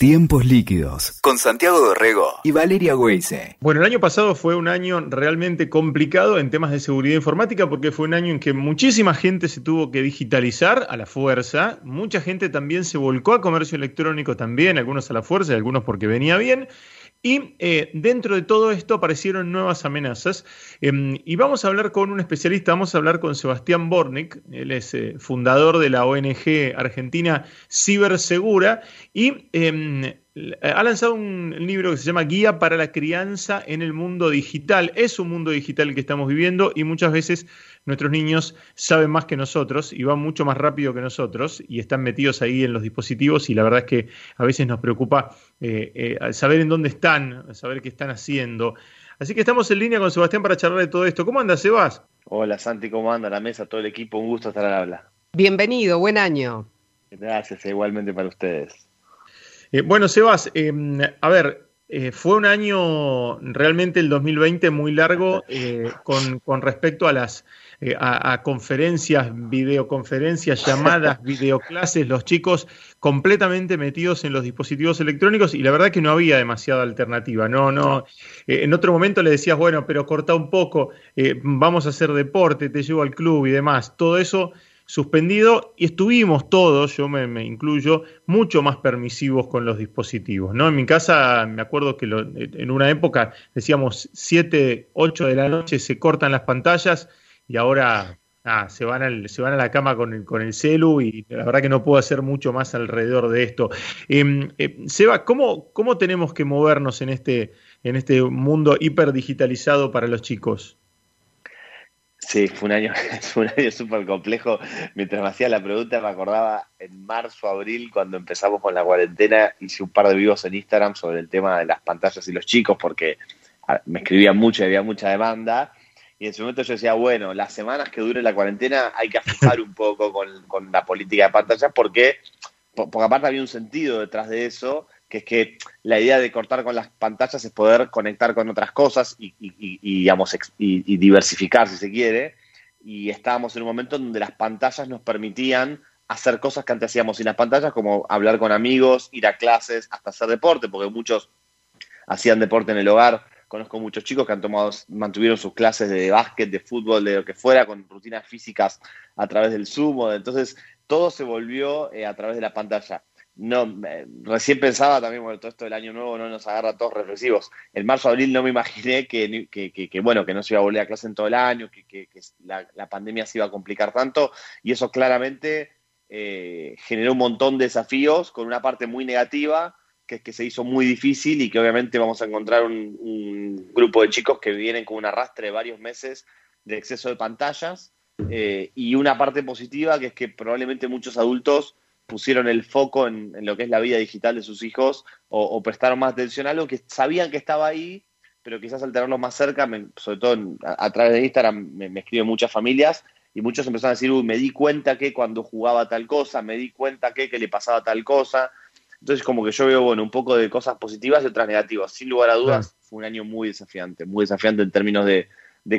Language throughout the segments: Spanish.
Tiempos líquidos con Santiago Dorrego y Valeria Weise. Bueno, el año pasado fue un año realmente complicado en temas de seguridad informática porque fue un año en que muchísima gente se tuvo que digitalizar a la fuerza, mucha gente también se volcó a comercio electrónico también, algunos a la fuerza y algunos porque venía bien. Y eh, dentro de todo esto aparecieron nuevas amenazas. Em, y vamos a hablar con un especialista, vamos a hablar con Sebastián Bornik, él es eh, fundador de la ONG argentina Cibersegura. Y em, ha lanzado un libro que se llama Guía para la crianza en el mundo digital. Es un mundo digital el que estamos viviendo y muchas veces nuestros niños saben más que nosotros y van mucho más rápido que nosotros y están metidos ahí en los dispositivos y la verdad es que a veces nos preocupa eh, eh, saber en dónde están, saber qué están haciendo. Así que estamos en línea con Sebastián para charlar de todo esto. ¿Cómo anda, Sebas? Hola, Santi, ¿cómo anda la mesa, todo el equipo? Un gusto estar al habla. Bienvenido, buen año. Gracias, igualmente para ustedes. Eh, bueno, Sebas, a ver, fue un año realmente el 2020 muy largo con, con, respecto a las eh, a, conferencias, videoconferencias, llamadas, videoclases, los chicos completamente metidos en los dispositivos electrónicos y la verdad que no había demasiada alternativa. No, no. Eh, en otro momento le decías, bueno, pero corta un poco, eh, vamos a hacer deporte, te llevo al club y demás. Todo eso suspendido y estuvimos todos, yo me, incluyo, mucho más permisivos con los dispositivos. ¿no? En mi casa me acuerdo que en una época decíamos 7, 8 de la noche se cortan las pantallas y ahora se, van se van a la cama con el, con el celu y la verdad que no puedo hacer mucho más alrededor de esto. Em, eh, Seba, ¿cómo, ¿cómo tenemos que movernos en este, en este mundo hiperdigitalizado para los chicos? Sí, fue un año, fue un año súper complejo. Mientras me hacía la pregunta, me acordaba en marzo, abril, cuando empezamos con la cuarentena, hice un par de vivos en Instagram sobre el tema de las pantallas y los chicos, porque me escribían mucho y había mucha demanda. Y en ese momento yo decía, bueno, las semanas que dure la cuarentena hay que ajustar un poco con, la política de pantallas porque, porque aparte había un sentido detrás de eso, que es que la idea de cortar con las pantallas es poder conectar con otras cosas y, digamos, y, diversificar si se quiere. Y estábamos en un momento donde las pantallas nos permitían hacer cosas que antes hacíamos sin las pantallas, como hablar con amigos, ir a clases, hasta hacer deporte, porque muchos hacían deporte en el hogar Conozco muchos chicos que han tomado, mantuvieron sus clases de básquet, de fútbol, de lo que fuera, con rutinas físicas a través del Zoom. Entonces, todo se volvió eh, a través de la pantalla. No, recién pensaba también, bueno, todo esto del año nuevo no nos agarra todos reflexivos. En marzo, abril no me imaginé que, que, bueno, que no se iba a volver a clase en todo el año, que, la, pandemia se iba a complicar tanto, y eso claramente eh, generó un montón de desafíos con una parte muy negativa, que, que se hizo muy difícil y que obviamente vamos a encontrar un, grupo de chicos que vienen con un arrastre de varios meses de exceso de pantallas eh, y una parte positiva que es que probablemente muchos adultos pusieron el foco en, lo que es la vida digital de sus hijos o, prestaron más atención a algo que sabían que estaba ahí, pero quizás al tenerlo más cerca, sobre todo a, través de Instagram me, escriben muchas familias y muchos empezaron a decir, uy, me di cuenta que cuando jugaba tal cosa, me di cuenta que, que le pasaba tal cosa, entonces, como que yo veo, bueno, un poco de cosas positivas y otras negativas. Sin lugar a dudas, fue un año muy desafiante, muy desafiante en términos de,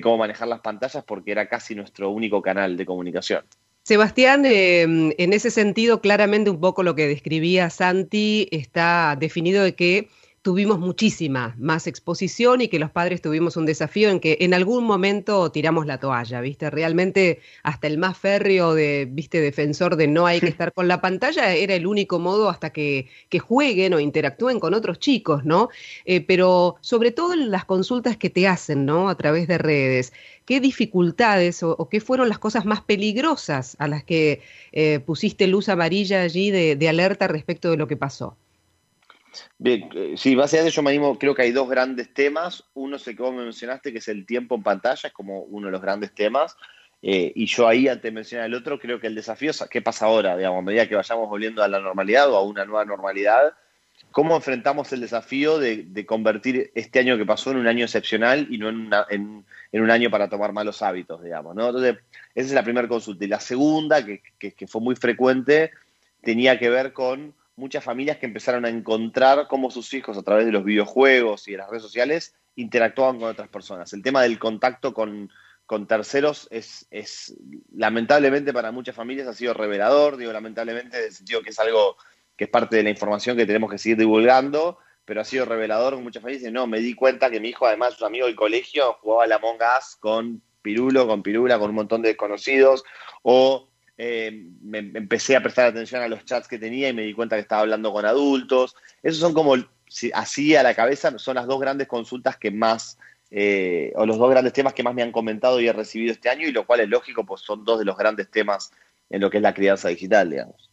cómo manejar las pantallas porque era casi nuestro único canal de comunicación. Sebastián, em, en ese sentido, claramente un poco lo que describía Santi está definido de que tuvimos muchísima más exposición y que los padres tuvimos un desafío en que en algún momento tiramos la toalla, ¿viste? Realmente hasta el más férreo de, ¿viste? Defensor de no hay que estar con la pantalla era el único modo hasta que, jueguen o interactúen con otros chicos, ¿no? Eh, pero sobre todo en las consultas que te hacen, ¿no? A través de redes, ¿qué dificultades o, qué fueron las cosas más peligrosas a las que eh, pusiste luz amarilla allí de alerta respecto de lo que pasó? Bien, eh, sí, básicamente yo me creo que hay dos grandes temas. Uno es el que vos me mencionaste, que es el tiempo en pantalla, es como uno de los grandes temas. Eh, y yo ahí, antes de mencionar el otro, creo que el desafío es qué pasa ahora, digamos, a medida que vayamos volviendo a la normalidad o a una nueva normalidad, cómo enfrentamos el desafío de, convertir este año que pasó en un año excepcional y no en, un año para tomar malos hábitos, digamos, ¿no? Entonces, esa es la primera consulta. Y la segunda, que fue muy frecuente, tenía que ver con muchas familias que empezaron a encontrar cómo sus hijos a través de los videojuegos y de las redes sociales interactuaban con otras personas. El tema del contacto con, terceros es, es, lamentablemente para muchas familias ha sido revelador, digo lamentablemente en el sentido que es algo que es parte de la información que tenemos que seguir divulgando, pero ha sido revelador con muchas familias. No, me di cuenta que mi hijo, además, su amigo del colegio, jugaba a la Among con Pirulo, con Pirula, con un montón de desconocidos, o eh, me, empecé a prestar atención a los chats que tenía y me di cuenta que estaba hablando con adultos. Esos son como, así a la cabeza, son las dos grandes consultas que más, eh, o los dos grandes temas que más me han comentado y he recibido este año, y lo cual es lógico, pues son dos de los grandes temas en lo que es la crianza digital, digamos.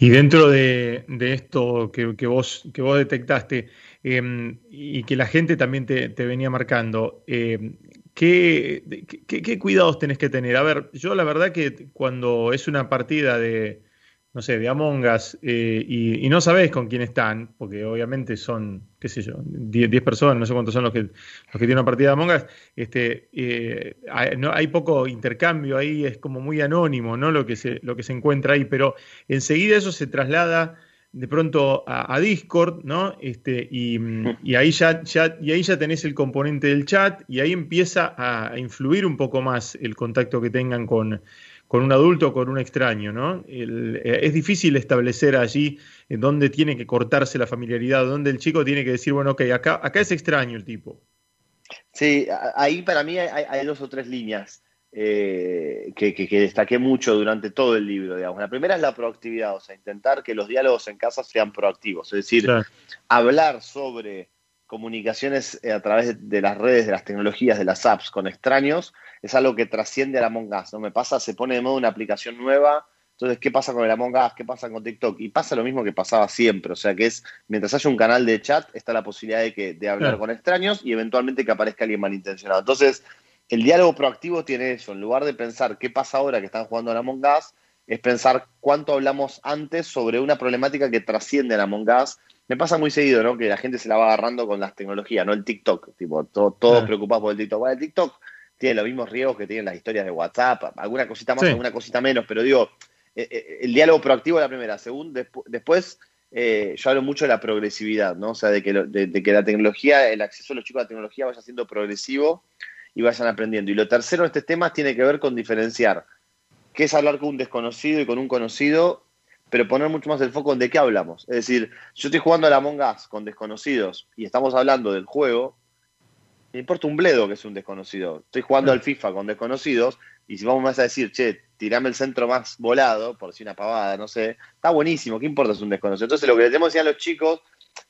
Y dentro de, esto que, vos, que vos detectaste em, y que la gente también te, venía marcando, em, ¿qué, qué, cuidados tenés que tener? A ver, yo la verdad que cuando es una partida de, no sé, de Among Us eh, y, no sabés con quién están, porque obviamente son, qué sé yo, 10 personas, no sé cuántos son los que, los que tienen una partida de Among Us, este, eh, hay, hay poco intercambio ahí, es como muy anónimo ¿no? lo, que se, lo que se encuentra ahí, pero enseguida eso se traslada de pronto a, Discord, ¿no? Este, y, y, ahí ya, ya, y ahí ya tenés el componente del chat y ahí empieza a influir un poco más el contacto que tengan con con un adulto o con un extraño, ¿no? Eh, es difícil establecer allí en dónde tiene que cortarse la familiaridad, dónde el chico tiene que decir, bueno, ok, acá, acá es extraño el tipo. Sí, ahí para mí hay, dos o tres líneas eh, que, destaqué mucho durante todo el libro, digamos. La primera es la proactividad, o sea, intentar que los diálogos en casa sean proactivos, es decir, hablar sobre comunicaciones a través de las redes, de las tecnologías, de las apps con extraños, es algo que trasciende a la Among Us, ¿no? Me pasa, se pone de moda una aplicación nueva, entonces, ¿qué pasa con el Among Us? ¿Qué pasa con TikTok? Y pasa lo mismo que pasaba siempre, o sea que es, mientras haya un canal de chat, está la posibilidad de, que, de hablar con extraños y eventualmente que aparezca alguien malintencionado. Entonces, el diálogo proactivo tiene eso, en lugar de pensar qué pasa ahora que están jugando a la Among Us, es pensar cuánto hablamos antes sobre una problemática que trasciende a la Among Us. Me pasa muy seguido, ¿no? Que la gente se la va agarrando con las tecnologías, no el TikTok, tipo, todos todo preocupados por el TikTok. Bueno, el TikTok tiene los mismos riesgos que tienen las historias de WhatsApp, alguna cosita más, alguna cosita menos, pero digo, eh, eh, el diálogo proactivo es la primera. Según, después, eh, yo hablo mucho de la progresividad, ¿no? O sea, de que, de, que la tecnología, el acceso a los chicos a la tecnología vaya siendo progresivo y vayan aprendiendo. Y lo tercero en este tema tiene que ver con diferenciar qué es hablar con un desconocido y con un conocido, pero poner mucho más el foco en de qué hablamos. Es decir, yo estoy jugando a la Among Us con desconocidos y estamos hablando del juego, me importa un bledo que es un desconocido. Estoy jugando al FIFA con desconocidos y si vamos a decir, che, tirame el centro más volado, por decir una pavada, no sé, está buenísimo, ¿qué importa es un desconocido? Entonces lo que le tenemos que decir a los chicos,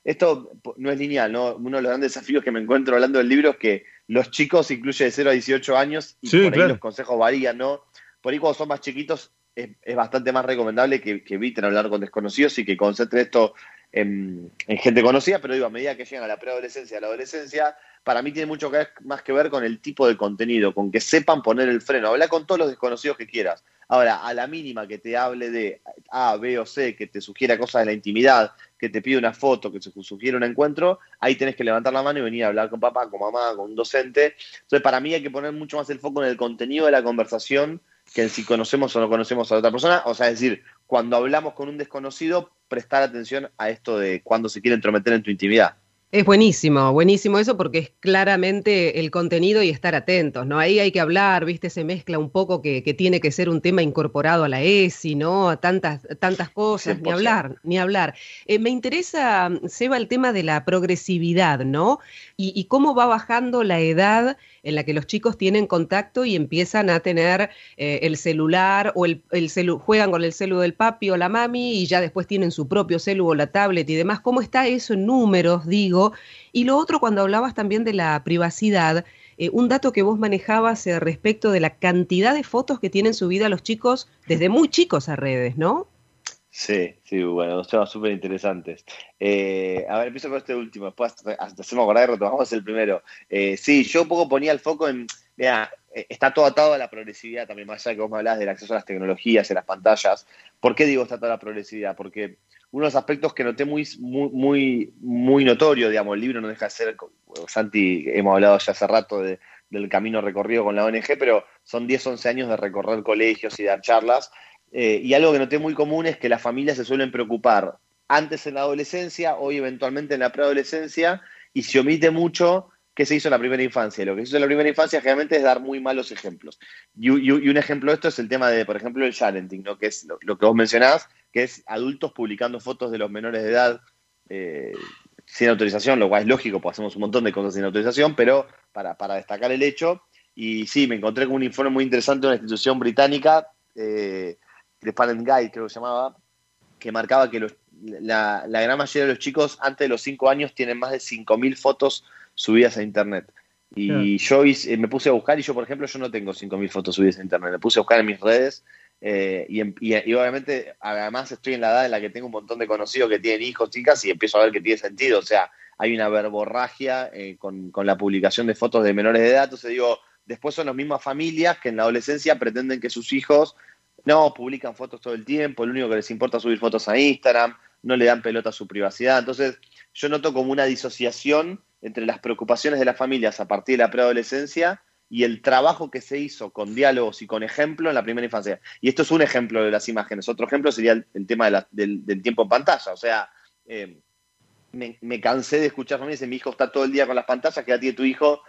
esto no es lineal, ¿no? Uno de los grandes desafíos que me encuentro hablando del libro es que los chicos incluye de 0 a 18 años y por ahí los consejos varían, ¿no? Por ahí cuando son más chiquitos es, bastante más recomendable que, que, eviten hablar con desconocidos y que concentren esto en, en gente conocida, pero digo, a medida que llegan a la preadolescencia, a la adolescencia, para mí tiene mucho más que ver con el tipo de contenido, con que sepan poner el freno. Habla con todos los desconocidos que quieras. Ahora, a la mínima que te hable de A, B o C, que te sugiera cosas de la intimidad, que te pide una foto, que te sugiere un encuentro, ahí tenés que levantar la mano y venir a hablar con papá, con mamá, con un docente. Entonces, para mí hay que poner mucho más el foco en el contenido de la conversación que en si conocemos o no conocemos a la otra persona. O sea, es decir, cuando hablamos con un desconocido, prestar atención a esto de cuando se quiere entrometer en tu intimidad. Es buenísimo, buenísimo eso porque es claramente el contenido y estar atentos, ¿no? Ahí hay que hablar, ¿viste? Se mezcla un poco que, tiene que ser un tema incorporado a la ESI, ¿no? A tantas, tantas cosas, ni hablar, ni hablar. Eh, me interesa, Seba, el tema de la progresividad, ¿no? Y, cómo va bajando la edad en la que los chicos tienen contacto y empiezan a tener eh, el celular o el, el juegan con el celu del papi o la mami y ya después tienen su propio celu o la tablet y demás. ¿Cómo está eso en números, digo? Y lo otro, cuando hablabas también de la privacidad, eh, un dato que vos manejabas eh, respecto de la cantidad de fotos que tienen subida los chicos desde muy chicos a redes, ¿no? Sí, sí, bueno, dos temas súper interesantes. Eh, a ver, empiezo con este último, después hacemos acordar y retomamos el primero. sí, yo un poco ponía el foco en, mira, está todo atado a la progresividad también, más allá que vos me hablás del acceso a las tecnologías, a las pantallas. ¿Por qué digo está toda la progresividad? Porque uno de los aspectos que noté muy, muy, muy, notorio, digamos, el libro no deja de ser, Santi, hemos hablado ya hace rato del camino recorrido con la ONG, pero son 10, 11 años de recorrer colegios y dar charlas, eh, y algo que noté muy común es que las familias se suelen preocupar antes en la adolescencia, hoy eventualmente en la preadolescencia, y se omite mucho qué se hizo en la primera infancia. Lo que se hizo en la primera infancia generalmente es dar muy malos ejemplos. Y, un ejemplo de esto es el tema de, por ejemplo, el challenging, ¿no? que es lo, lo, que vos mencionás, que es adultos publicando fotos de los menores de edad eh, sin autorización, lo cual es lógico, pues hacemos un montón de cosas sin autorización, pero para, para destacar el hecho, y sí, me encontré con un informe muy interesante de una institución británica, eh, The Parent Guide creo que se llamaba, que marcaba que la, gran mayoría de los chicos antes de los 5 años tienen más de 5.000 fotos subidas a Internet. Y yo me puse a buscar y yo, por ejemplo, yo no tengo 5.000 fotos subidas a Internet. Me puse a buscar en mis redes eh, y, y, obviamente, además estoy en la edad en la que tengo un montón de conocidos que tienen hijos, chicas, y empiezo a ver que tiene sentido. O sea, hay una verborragia eh, con, con, la publicación de fotos de menores de edad. Entonces digo, después son las mismas familias que en la adolescencia pretenden que sus hijos no publican fotos todo el tiempo, lo único que les importa es subir fotos a Instagram, no le dan pelota a su privacidad. Entonces, yo noto como una disociación entre las preocupaciones de las familias a partir de la preadolescencia y el trabajo que se hizo con diálogos y con ejemplo en la primera infancia. Y esto es un ejemplo de las imágenes. Otro ejemplo sería el, tema del, tiempo en pantalla. O sea, eh, me, cansé de escuchar familias y mi hijo está todo el día con las pantallas, que ya tiene tu hijo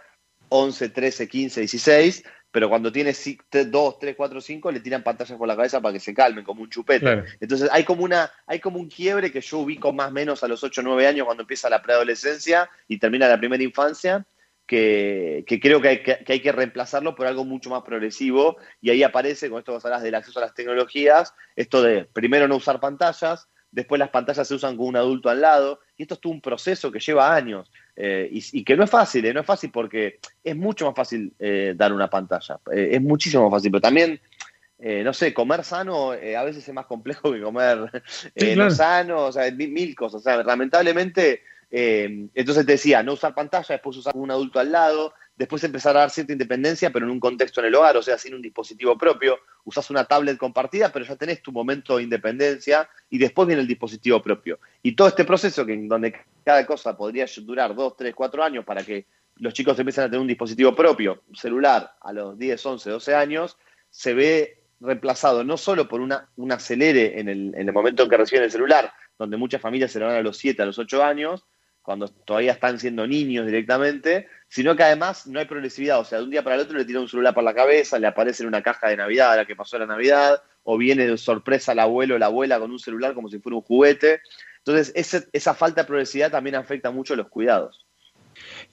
11, 13, 15, 16, pero cuando tiene 2, 3, 4, 5 le tiran pantallas por la cabeza para que se calmen, como un chupete. Entonces hay como, una, hay como un quiebre que yo ubico más o menos a los 8 o 9 años cuando empieza la preadolescencia y termina la primera infancia, que, creo que hay que, hay que, reemplazarlo por algo mucho más progresivo. Y ahí aparece, con esto que hablas del acceso a las tecnologías, esto de primero no usar pantallas, después las pantallas se usan con un adulto al lado, y esto es todo un proceso que lleva años, eh, y, que no es fácil, eh, no es fácil porque es mucho más fácil eh, dar una pantalla, es muchísimo más fácil, pero también, no sé, comer sano a veces es más complejo que comer no sano, o sea, mil, mil cosas, o sea, lamentablemente eh, entonces te decía, no usar pantalla, después usar un adulto al lado, después empezar a dar cierta independencia, pero en un contexto en el hogar, o sea, sin un dispositivo propio. Usas una tablet compartida, pero ya tenés tu momento de independencia y después viene el dispositivo propio. Y todo este proceso, que en donde cada cosa podría durar dos, tres, cuatro años para que los chicos empiecen a tener un dispositivo propio, un celular, a los 10, 11, 12 años, se ve reemplazado no solo por una, un acelere en el, en el momento en que reciben el celular, donde muchas familias se lo van a los 7, a los 8 años, cuando todavía están siendo niños directamente, sino que además no hay progresividad, o sea, de un día para el otro le tira un celular por la cabeza, le aparece en una caja de Navidad a la que pasó la Navidad, o viene de sorpresa el abuelo o la abuela con un celular como si fuera un juguete. Entonces, esa falta de progresividad también afecta mucho los cuidados.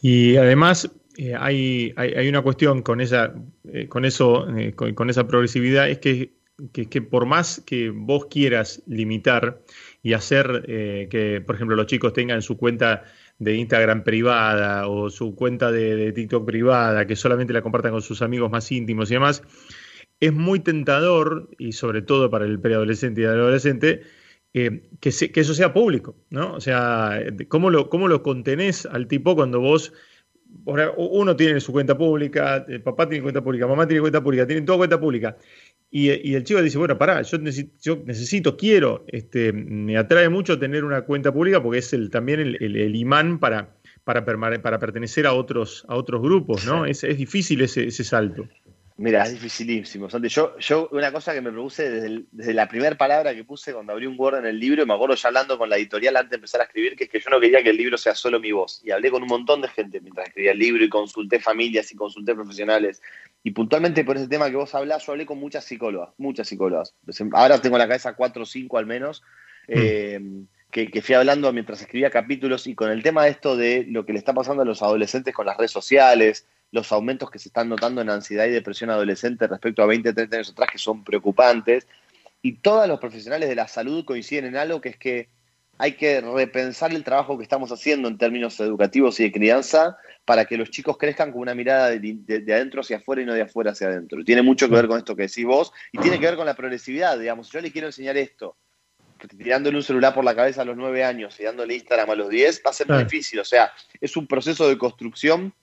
Y además, eh, hay, hay, una cuestión con esa, eh, con eso, eh, con, esa progresividad, es que, que, que, por más que vos quieras limitar y hacer eh, que, por ejemplo, los chicos tengan su cuenta de Instagram privada o su cuenta de, TikTok privada, que solamente la compartan con sus amigos más íntimos y demás, es muy tentador, y sobre todo para el preadolescente y el adolescente, eh, que, que, eso sea público, ¿no? O sea, ¿cómo lo, ¿cómo lo contenés al tipo cuando vos, uno tiene su cuenta pública, el papá tiene cuenta pública, mamá tiene cuenta pública, tienen toda cuenta pública, y, el chico dice, bueno, pará, yo necesito, necesito, quiero, este, me atrae mucho tener una cuenta pública porque es el, también el, imán para, para, para, pertenecer a otros, a otros grupos, ¿no? Es, es difícil ese, ese salto. Mira, es dificilísimo. Yo, yo, una cosa que me produce desde, desde la primera palabra que puse cuando abrí un Word en el libro, y me acuerdo ya hablando con la editorial antes de empezar a escribir, que es que yo no quería que el libro sea solo mi voz. Y hablé con un montón de gente mientras escribía el libro y consulté familias y consulté profesionales. Y puntualmente por ese tema que vos hablás, yo hablé con muchas psicólogas, muchas psicólogas. Ahora tengo en la cabeza cuatro o cinco al menos. Mm. Eh, que, que, fui hablando mientras escribía capítulos y con el tema de esto de lo que le está pasando a los adolescentes con las redes sociales, los aumentos que se están notando en ansiedad y depresión adolescente respecto a 20, 30 años atrás, que son preocupantes. Y todos los profesionales de la salud coinciden en algo que es que hay que repensar el trabajo que estamos haciendo en términos educativos y de crianza para que los chicos crezcan con una mirada de, adentro hacia afuera y no de afuera hacia adentro. Tiene mucho que ver con esto que decís vos y tiene que ver con la progresividad. Digamos, yo le quiero enseñar esto, tirándole un celular por la cabeza a los 9 años y dándole Instagram a los 10, va a ser muy difícil. O sea, es un proceso de construcción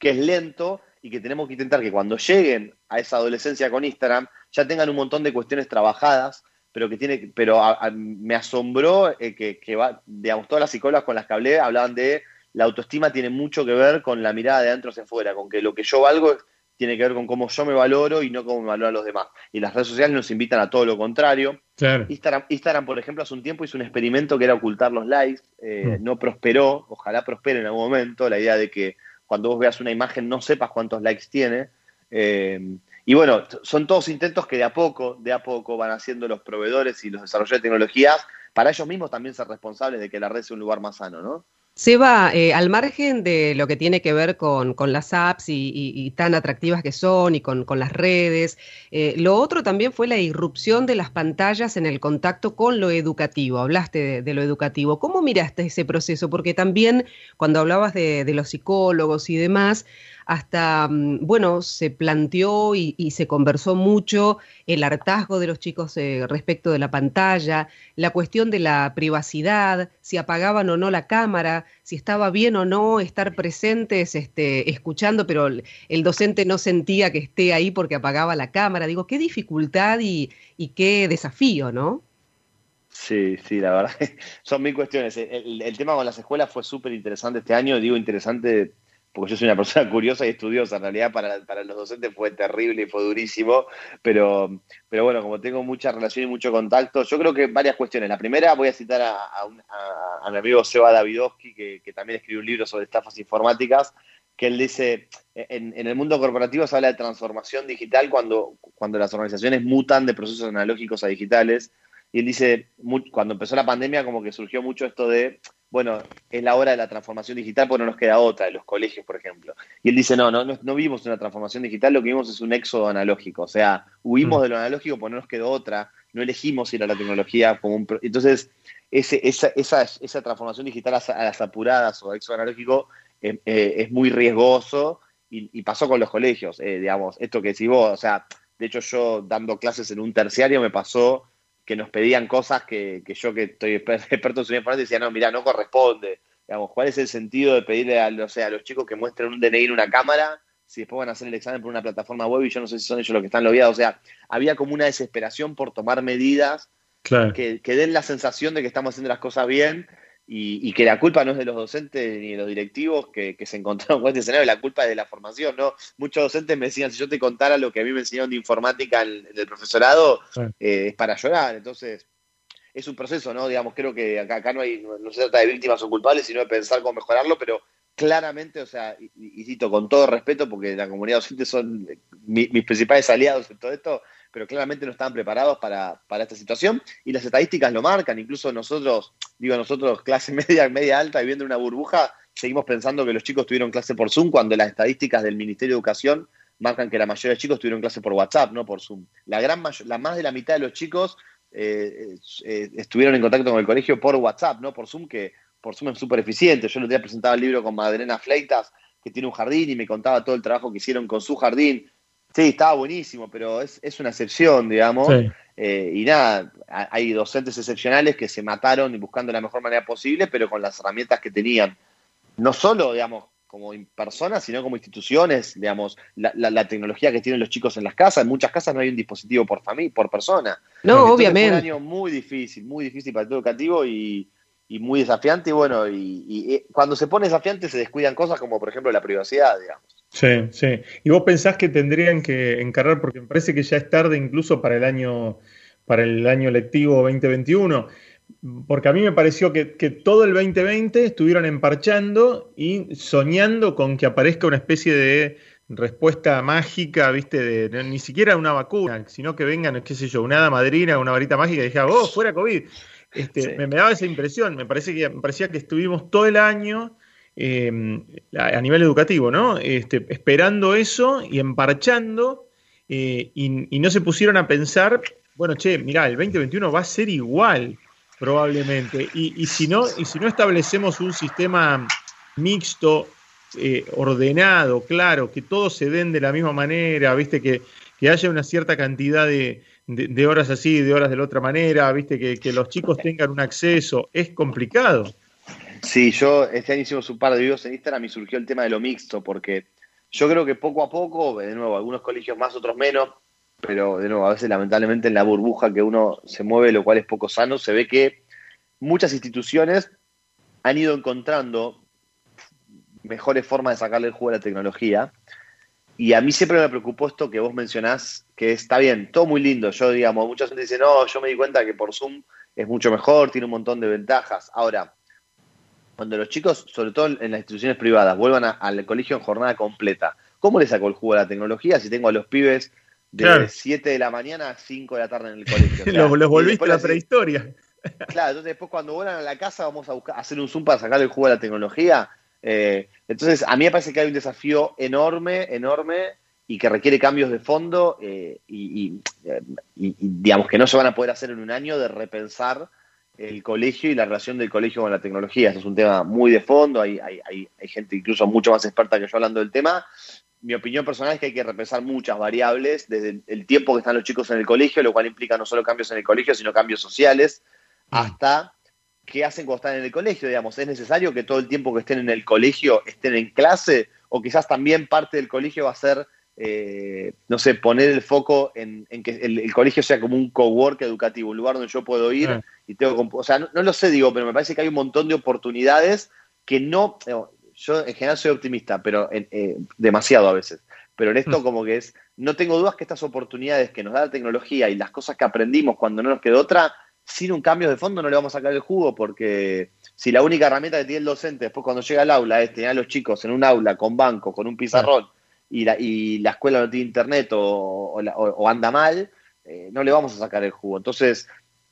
que es lento y que tenemos que intentar que cuando lleguen a esa adolescencia con Instagram ya tengan un montón de cuestiones trabajadas, pero que tiene, pero me asombró eh, que, va, digamos, todas las psicólogas con las que hablé hablaban de la autoestima tiene mucho que ver con la mirada de adentro hacia afuera, con que lo que yo valgo tiene que ver con cómo yo me valoro y no cómo me valoran los demás. Y las redes sociales nos invitan a todo lo contrario. Instagram, Instagram, por ejemplo, hace un tiempo hizo un experimento que era ocultar los likes, eh, mm. no prosperó, ojalá prospere en algún momento, la idea de que cuando vos veas una imagen no sepas cuántos likes tiene. Eh, y bueno, son todos intentos que de a poco, de a poco van haciendo los proveedores y los desarrolladores de tecnologías para ellos mismos también ser responsables de que la red sea un lugar más sano, ¿no? Seba, eh, al margen de lo que tiene que ver con, las apps y, tan atractivas que son y con, las redes, eh, lo otro también fue la irrupción de las pantallas en el contacto con lo educativo. Hablaste de, lo educativo. ¿Cómo miraste ese proceso? Porque también cuando hablabas de, de los psicólogos y demás, hasta, mm, bueno, se planteó y, se conversó mucho el hartazgo de los chicos eh, respecto de la pantalla, la cuestión de la privacidad, si apagaban o no la cámara, si estaba bien o no estar presentes este, escuchando, pero el docente no sentía que esté ahí porque apagaba la cámara. Digo, qué dificultad y, qué desafío, ¿no? Sí, sí, la verdad. Son mil cuestiones. El, el tema con las escuelas fue súper interesante este año. Digo interesante porque yo soy una persona curiosa y estudiosa, en realidad para, para, los docentes fue terrible y fue durísimo, pero, pero bueno, como tengo mucha relación y mucho contacto, yo creo que varias cuestiones. La primera, voy a citar a, a, mi amigo Seba Davidovsky, que, que, también escribió un libro sobre estafas informáticas, que él dice, en, en, el mundo corporativo se habla de transformación digital cuando, cuando las organizaciones mutan de procesos analógicos a digitales, y él dice, cuando empezó la pandemia como que surgió mucho esto de bueno, es la hora de la transformación digital porque no nos queda otra, de los colegios, por ejemplo. Y él dice, no, no, no, vimos una transformación digital, lo que vimos es un éxodo analógico, o sea, huimos mm. de lo analógico porque no nos quedó otra, no elegimos ir a la tecnología como un... Entonces, ese, esa, esa, esa transformación digital a, las apuradas o éxodo analógico eh, eh, es muy riesgoso y, pasó con los colegios, eh, digamos, esto que decís vos, o sea, de hecho yo dando clases en un terciario me pasó que nos pedían cosas que, yo que estoy experto en seguridad informática decía, no, mira, no corresponde. Digamos, ¿cuál es el sentido de pedirle a, o sea, a los chicos que muestren un DNI en una cámara si después van a hacer el examen por una plataforma web y yo no sé si son ellos los que están logueados? O sea, había como una desesperación por tomar medidas que, que den la sensación de que estamos haciendo las cosas bien y, que la culpa no es de los docentes ni de los directivos que, se encontraron con este escenario, la culpa es de la formación, ¿no? Muchos docentes me decían, si yo te contara lo que a mí me enseñaron de informática en, el profesorado, eh, es para llorar. Entonces, es un proceso, ¿no? Digamos, creo que acá, acá no, hay, no, se trata de víctimas o culpables, sino de pensar cómo mejorarlo, pero claramente, o sea, y, cito con todo respeto, porque la comunidad docente son mis principales aliados en todo esto, pero claramente no estaban preparados para, para, esta situación y las estadísticas lo marcan, incluso nosotros, digo nosotros, clase media, media alta, viviendo en una burbuja, seguimos pensando que los chicos tuvieron clase por Zoom cuando las estadísticas del Ministerio de Educación marcan que la mayoría de chicos tuvieron clase por WhatsApp, no por Zoom. La gran la más de la mitad de los chicos eh, eh, estuvieron en contacto con el colegio por WhatsApp, no por Zoom, que por Zoom es súper eficiente. Yo el otro día presentaba el libro con Madalena Fleitas, que tiene un jardín, y me contaba todo el trabajo que hicieron con su jardín Sí, estaba buenísimo, pero es, es una excepción, digamos. Eh, y nada, hay docentes excepcionales que se mataron buscando la mejor manera posible, pero con las herramientas que tenían. No solo, digamos, como personas, sino como instituciones, digamos, la, la, tecnología que tienen los chicos en las casas. En muchas casas no hay un dispositivo por familia, por persona. No, obviamente. Fue un año muy difícil, muy difícil para el educativo y, y muy desafiante. Y bueno, y, y, cuando se pone desafiante se descuidan cosas como, por ejemplo, la privacidad, digamos. Sí, sí. ¿Y vos pensás que tendrían que encargar, porque me parece que ya es tarde incluso para el año, para el año lectivo 2021? Porque a mí me pareció que, todo el 2020 estuvieron emparchando y soñando con que aparezca una especie de respuesta mágica, ¿viste? De, ni siquiera una vacuna, sino que vengan, qué sé yo, una hada madrina, una varita mágica y dijera, oh, fuera COVID. Este, me, me, daba esa impresión, me, parece que, me parecía que estuvimos todo el año Em, a nivel educativo, ¿no? Este, esperando eso y emparchando eh, y, no se pusieron a pensar, bueno, che, mirá, el 2021 va a ser igual probablemente y, si, no, y si no establecemos un sistema mixto, eh, ordenado, claro, que todos se den de la misma manera, viste, que, haya una cierta cantidad de, horas así, de horas de la otra manera, viste, que, que los chicos tengan un acceso, es complicado. Sí, yo este año hicimos un par de videos en Instagram y surgió el tema de lo mixto, porque yo creo que poco a poco, de nuevo, algunos colegios más, otros menos, pero de nuevo, a veces lamentablemente en la burbuja que uno se mueve, lo cual es poco sano, se ve que muchas instituciones han ido encontrando mejores formas de sacarle el juego a la tecnología. Y a mí siempre me preocupó esto que vos mencionás, que está bien, todo muy lindo. Yo, digamos, mucha gente dice, no, yo me di cuenta que por Zoom es mucho mejor, tiene un montón de ventajas. Ahora, cuando los chicos, sobre todo en las instituciones privadas, vuelvan al colegio en jornada completa, ¿cómo les saco el jugo a la tecnología si tengo a los pibes de 7 de la mañana a 5 de la tarde en el colegio. los, volviste a la prehistoria. Claro, entonces después cuando vuelan a la casa vamos a, buscar, hacer un zoom para sacar el juego de la tecnología. Eh, entonces a mí me parece que hay un desafío enorme, enorme y que requiere cambios de fondo eh, y, digamos que no se van a poder hacer en un año de repensar el colegio y la relación del colegio con la tecnología. Eso es un tema muy de fondo, hay, hay, hay gente incluso mucho más experta que yo hablando del tema, mi opinión personal es que hay que repensar muchas variables, desde el tiempo que están los chicos en el colegio, lo cual implica no solo cambios en el colegio, sino cambios sociales, mm. hasta qué hacen cuando están en el colegio, digamos. ¿Es necesario que todo el tiempo que estén en el colegio estén en clase? O quizás también parte del colegio va a ser, eh, no sé, poner el foco en, que el, colegio sea como un cowork educativo, un lugar donde yo puedo ir mm. y tengo... O sea, no, no, lo sé, digo, pero me parece que hay un montón de oportunidades que no yo en general soy optimista, pero eh, demasiado a veces. Pero en esto mm. como que es, no tengo dudas que estas oportunidades que nos da la tecnología y las cosas que aprendimos cuando no nos quedó otra, sin un cambio de fondo no le vamos a sacar el jugo, porque si la única herramienta que tiene el docente después cuando llega al aula es tener a los chicos en un aula con banco, con un pizarrón, y, la, y la escuela no tiene internet o, anda mal, eh, no le vamos a sacar el jugo. Entonces,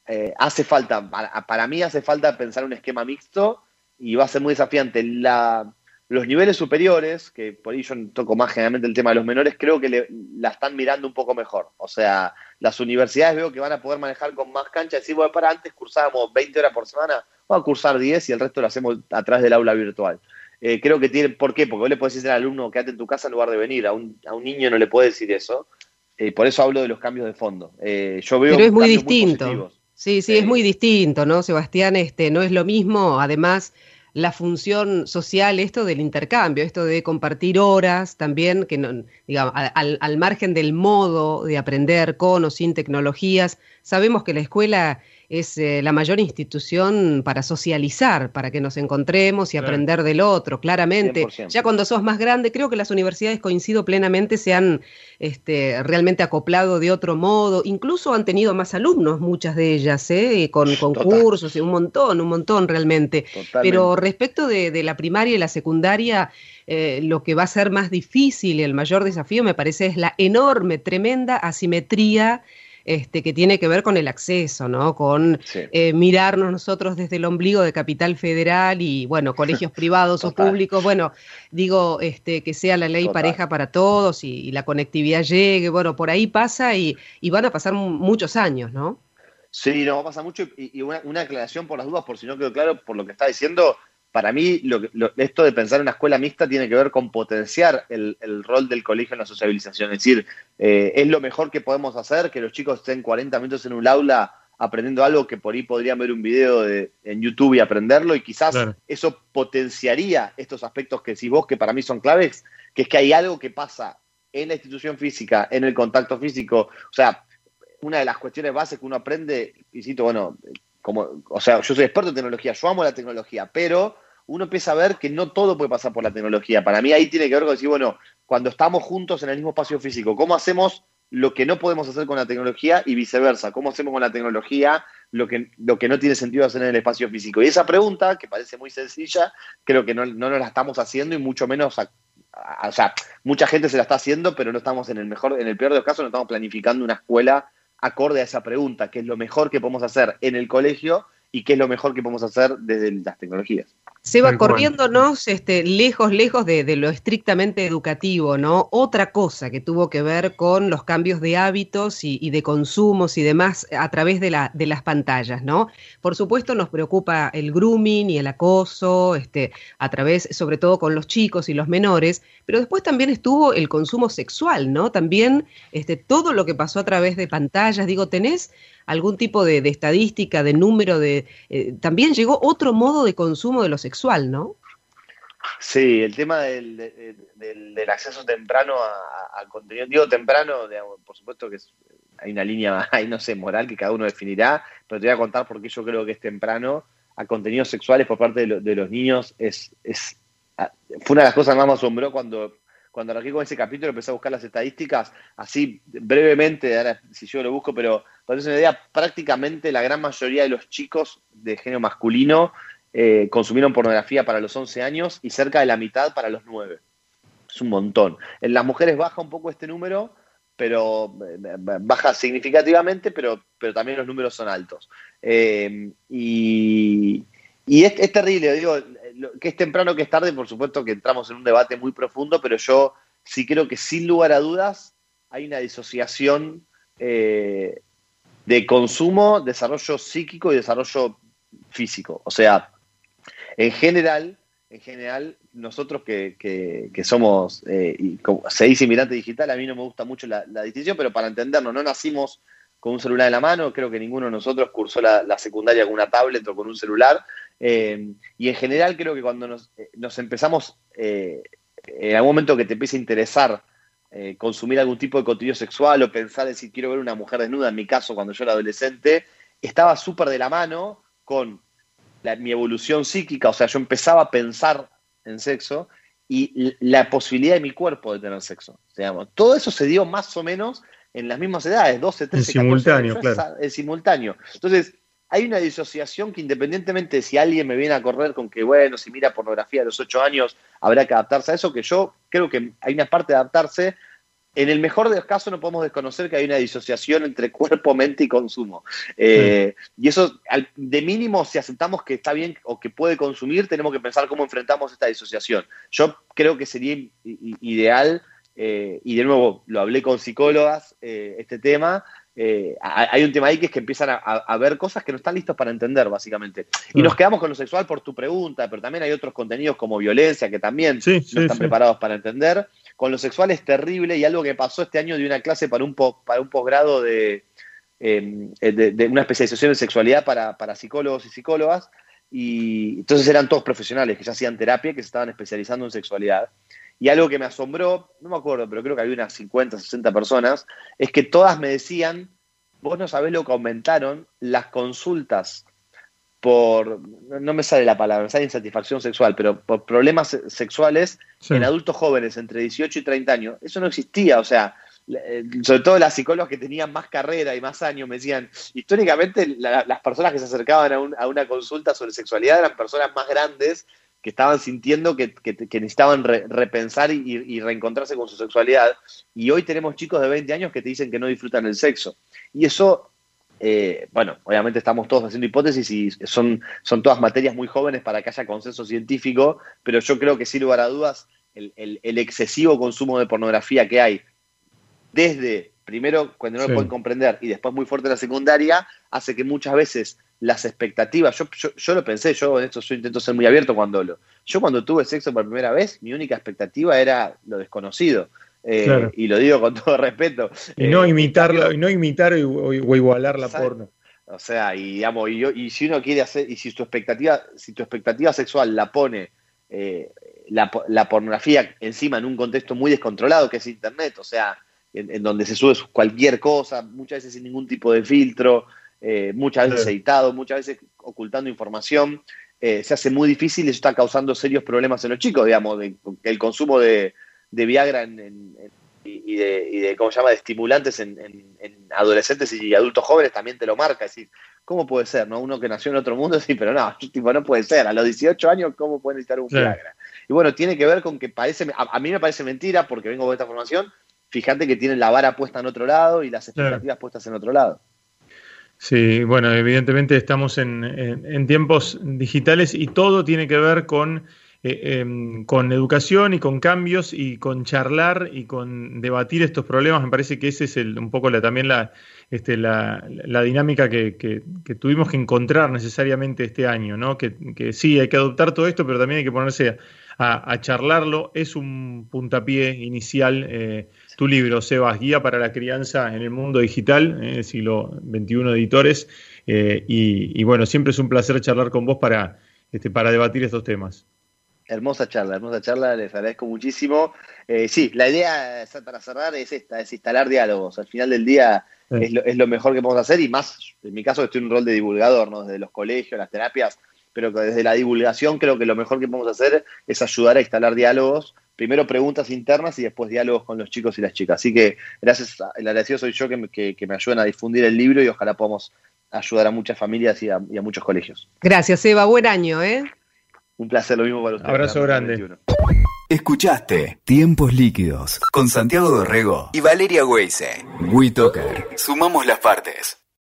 eh, hace falta, para, para, mí hace falta pensar un esquema mixto y va a ser muy desafiante. La, los niveles superiores, que por ahí yo toco más generalmente el tema de los menores, creo que la están mirando un poco mejor. O sea, las universidades veo que van a poder manejar con más cancha. Decir, bueno, para antes cursábamos 20 horas por semana, vamos a cursar 10 y el resto lo hacemos atrás del aula virtual. Eh, creo que tiene, ¿por qué? Porque vos le podés decir al alumno quédate en tu casa en lugar de venir. A un, a un niño no le puede decir eso. Eh, por eso hablo de los cambios de fondo. Eh, yo veo Pero es muy distinto. sí, sí, es muy distinto, ¿no, Sebastián? Este, no es lo mismo, además la función social, esto del intercambio, esto de compartir horas también, que no, digamos, al, al, margen del modo de aprender con o sin tecnologías, sabemos que la escuela es eh, la mayor institución para socializar, para que nos encontremos y aprender del otro, claramente. Ya cuando sos más grande, creo que las universidades, coincido plenamente, se han este, realmente acoplado de otro modo, incluso han tenido más alumnos, muchas de ellas, ¿eh? con concursos y un montón, un montón realmente. Pero respecto de, la primaria y la secundaria, eh, lo que va a ser más difícil y el mayor desafío, me parece, es la enorme, tremenda asimetría este, que tiene que ver con el acceso, ¿no? Con eh, mirarnos nosotros desde el ombligo de Capital Federal y, bueno, colegios privados o públicos, bueno, digo, este, que sea la ley pareja para todos y, la conectividad llegue, bueno, por ahí pasa y, van a pasar muchos años, ¿no? Sí, no, va a pasar mucho y, una, una, aclaración por las dudas, por si no quedó claro por lo que está diciendo, para mí lo, esto de pensar en una escuela mixta tiene que ver con potenciar el, rol del colegio en la sociabilización. Es decir, eh, es lo mejor que podemos hacer que los chicos estén 40 minutos en un aula aprendiendo algo que por ahí podrían ver un video de, en YouTube y aprenderlo y quizás eso potenciaría estos aspectos que decís vos que para mí son claves, que es que hay algo que pasa en la institución física, en el contacto físico. O sea, una de las cuestiones básicas que uno aprende, y cito, bueno, o sea, yo soy experto en tecnología, yo amo la tecnología, pero uno empieza a ver que no todo puede pasar por la tecnología. Para mí ahí tiene que ver con decir, bueno, cuando estamos juntos en el mismo espacio físico, ¿cómo hacemos lo que no podemos hacer con la tecnología y viceversa? ¿Cómo hacemos con la tecnología lo que, lo que no tiene sentido hacer en el espacio físico? Y esa pregunta, que parece muy sencilla, creo que no, no nos la estamos haciendo y mucho menos o sea, mucha gente se la está haciendo, pero no estamos en el mejor, en el peor de los casos, no estamos planificando una escuela acorde a esa pregunta, qué es lo mejor que podemos hacer en el colegio y qué es lo mejor que podemos hacer desde las tecnologías. Se va corriéndonos este, lejos, lejos de, lo estrictamente educativo, ¿no? Otra cosa que tuvo que ver con los cambios de hábitos y, de consumos y demás a través de, la, de, las pantallas, ¿no? Por supuesto nos preocupa el grooming y el acoso, este, a través, sobre todo con los chicos y los menores, pero después también estuvo el consumo sexual, ¿no? También este, todo lo que pasó a través de pantallas, digo, tenés algún tipo de, estadísca, de número, de eh, también llegó otro modo de consumo de lo sexual, ¿no? Sí, el tema del, del, acceso temprano al contenido, digo temprano, por supuesto que hay una línea ahí, no sé, moral que cada uno definirá, pero te voy a contar por qué yo creo que es temprano a contenidos sexuales por parte de, los niños es, es, fue una de las cosas más me asombró cuando cuando arranqué con ese capítulo empecé a buscar las estadísticas, así brevemente, ahora si yo lo busco, pero para una idea, prácticamente la gran mayoría de los chicos de género masculino eh, consumieron pornografía para los 11 años y cerca de la mitad para los 9. Es un montón. En las mujeres baja un poco este número, pero baja significativamente, pero, pero también los números son altos. y es, terrible, digo, que es temprano que es tarde, por supuesto que entramos en un debate muy profundo, pero yo sí creo que sin lugar a dudas hay una disociación eh, de consumo, desarrollo psíquico y desarrollo físico. O sea, en general, en general, nosotros que, somos, eh, como se dice inmigrante digital, a mí no me gusta mucho la, la distinción, pero para entendernos, no nacimos con un celular en la mano, creo que ninguno de nosotros cursó la, secundaria con una tablet o con un celular, eh, y en general creo que cuando nos, eh, empezamos, eh, en algún momento que te empieza a interesar consumir algún tipo de contenido sexual o pensar en si quiero ver una mujer desnuda, en mi caso cuando yo era adolescente, estaba súper de la mano con mi evolución psíquica, o sea, yo empezaba a pensar en sexo y la posibilidad de mi cuerpo de tener sexo. Digamos. Todo eso se dio más o menos en las mismas edades, 12, 13, en simultáneo, claro. En simultáneo. Entonces, hay una disociación que independientemente de si alguien me viene a correr con que, bueno, si mira pornografía a los 8 años, habrá que adaptarse a eso, que yo creo que hay una parte de adaptarse. En el mejor de los casos no podemos desconocer que hay una disociación entre cuerpo, mente y consumo. Eh, y eso, de mínimo, si aceptamos que está bien o que puede consumir, tenemos que pensar cómo enfrentamos esta disociación. Yo creo que sería ideal eh, y de nuevo, lo hablé con psicólogas, eh, este tema. Eh, hay un tema ahí que es que empiezan a, ver cosas que no están listos para entender, básicamente. Y nos quedamos con lo sexual por tu pregunta, pero también hay otros contenidos como violencia que también no están preparados para entender. Con lo sexual es terrible y algo que pasó este año de una clase para un, para un posgrado de, de, una especialización en sexualidad para, para psicólogos y psicólogas. Y entonces eran todos profesionales que ya hacían terapia, que se estaban especializando en sexualidad. Y algo que me asombró, no me acuerdo, pero creo que había unas 50, 60 personas, es que todas me decían, vos no sabés lo que aumentaron las consultas por, no me sale la palabra, me sale insatisfacción sexual, pero por problemas sexuales en adultos jóvenes entre 18 y 30 años. Eso no existía, o sea, eh, sobre todo las psicólogas que tenían más carrera y más años me decían, históricamente las personas que se acercaban a, a, una consulta sobre sexualidad eran personas más grandes que estaban sintiendo que, necesitaban repensar y, reencontrarse con su sexualidad. Y hoy tenemos chicos de 20 años que te dicen que no disfrutan el sexo. Y eso, eh, bueno, obviamente estamos todos haciendo hipótesis y son, son todas materias muy jóvenes para que haya consenso científico, pero yo creo que sin lugar a dudas el, el, excesivo consumo de pornografía que hay desde primero cuando no lo pueden comprender y después muy fuerte en la secundaria, hace que muchas veces las expectativas, yo, yo, lo pensé, yo en esto yo intento ser muy abierto cuando lo. Yo cuando tuve sexo por primera vez, mi única expectativa era lo desconocido. Eh, y lo digo con todo respeto. Y no eh, imitarlo, y no imitar o, igualar la porno. O sea, y digamos, y, y, si uno quiere hacer, y si tu expectativa, si tu expectativa sexual la pone eh, la, la, pornografía encima en un contexto muy descontrolado que es internet, o sea, en donde se sube cualquier cosa, muchas veces sin ningún tipo de filtro, eh, muchas veces editado, muchas veces ocultando información, eh, se hace muy difícil y eso está causando serios problemas en los chicos, digamos, de, el consumo de, Viagra y, de, ¿cómo se llama?, de estimulantes en, adolescentes y adultos jóvenes también te lo marca, es decir, ¿cómo puede ser, no? Uno que nació en otro mundo, sí, pero no, tipo, no puede ser, a los 18 años, ¿cómo puede necesitar un Viagra? Y bueno, tiene que ver con que parece, a, mí me parece mentira porque vengo de esta formación, fíjate que tienen la vara puesta en otro lado y las expectativas puestas en otro lado. Sí, bueno, evidentemente estamos en, tiempos digitales y todo tiene que ver con, eh, em, con educación y con cambios y con charlar y con debatir estos problemas. Me parece que ese es el, un poco la, también la, este, la, dinámica que, tuvimos que encontrar necesariamente este año, ¿no? Que, sí, hay que adoptar todo esto, pero también hay que ponerse a, charlarlo. Es un puntapié inicial. Eh, tu libro, Sebas, Guía para la Crianza en el Mundo Digital, el siglo XXI Editores. Eh, y, bueno, siempre es un placer charlar con vos para, este, para debatir estos temas. Hermosa charla, hermosa charla, les agradezco muchísimo. Eh, sí, la idea para cerrar es esta, es instalar diálogos. Al final del día es, lo, es, lo, mejor que podemos hacer y más, en mi caso estoy en un rol de divulgador, ¿no? Desde los colegios, las terapias, pero desde la divulgación creo que lo mejor que podemos hacer es ayudar a instalar diálogos primero preguntas internas y después diálogos con los chicos y las chicas. Así que gracias, el agradecido soy yo que me, que, me ayuden a difundir el libro y ojalá podamos ayudar a muchas familias y a, muchos colegios. Gracias, Eva. Buen año, ¿eh? Un placer, lo mismo para ustedes. Abrazo grande. Escuchaste Tiempos Líquidos con Santiago Dorrego y Valeria Weise. WeToker. Sumamos las partes.